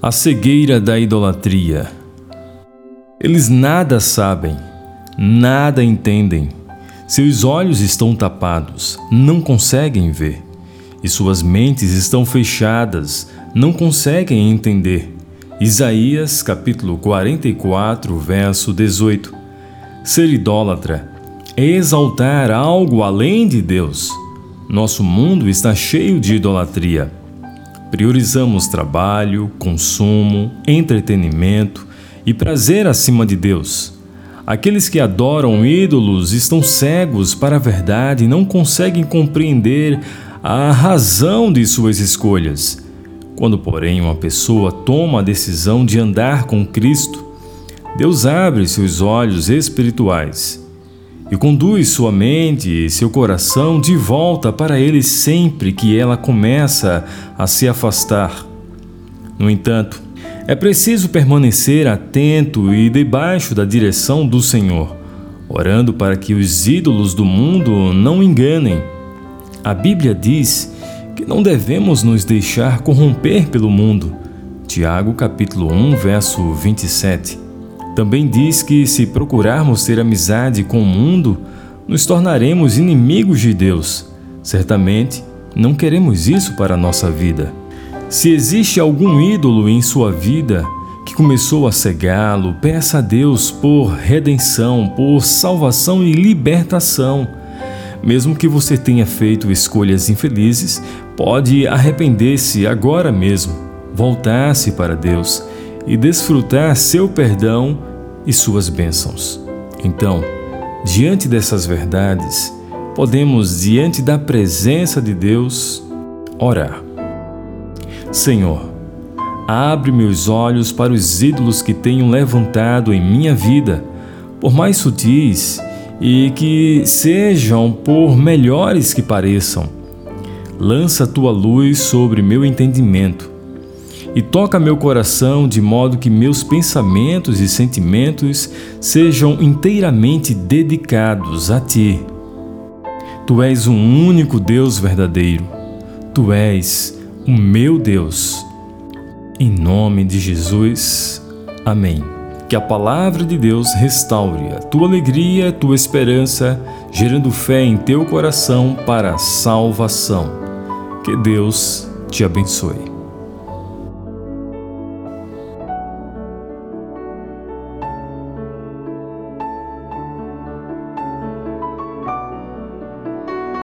A cegueira da idolatria. Eles nada sabem, nada entendem. Seus olhos estão tapados, não conseguem ver. E suas mentes estão fechadas, não conseguem entender. Isaías capítulo 44, verso 18. Ser idólatra é exaltar algo além de Deus. Nosso mundo está cheio de idolatria. Priorizamos trabalho, consumo, entretenimento e prazer acima de Deus. Aqueles que adoram ídolos estão cegos para a verdade e não conseguem compreender a razão de suas escolhas. Quando, porém, uma pessoa toma a decisão de andar com Cristo, Deus abre seus olhos espirituais e conduz sua mente e seu coração de volta para Ele sempre que ela começa a se afastar. No entanto, é preciso permanecer atento e debaixo da direção do Senhor, orando para que os ídolos do mundo não enganem. A Bíblia diz que não devemos nos deixar corromper pelo mundo. Tiago capítulo 1, verso 27. Também diz que, se procurarmos ter amizade com o mundo, nos tornaremos inimigos de Deus. Certamente, não queremos isso para a nossa vida. Se existe algum ídolo em sua vida que começou a cegá-lo, peça a Deus por redenção, por salvação e libertação. Mesmo que você tenha feito escolhas infelizes, pode arrepender-se agora mesmo, voltar-se para Deus e desfrutar seu perdão e suas bênçãos. Então, diante dessas verdades, podemos, diante da presença de Deus, orar. Senhor, abre meus olhos para os ídolos que tenho levantado em minha vida, por mais sutis e que sejam por melhores que pareçam. Lança tua luz sobre meu entendimento e toca meu coração de modo que meus pensamentos e sentimentos sejam inteiramente dedicados a Ti. Tu és o único Deus verdadeiro. Tu és o meu Deus. Em nome de Jesus. Amém. Que a palavra de Deus restaure a tua alegria, a tua esperança, gerando fé em teu coração para a salvação. Que Deus te abençoe.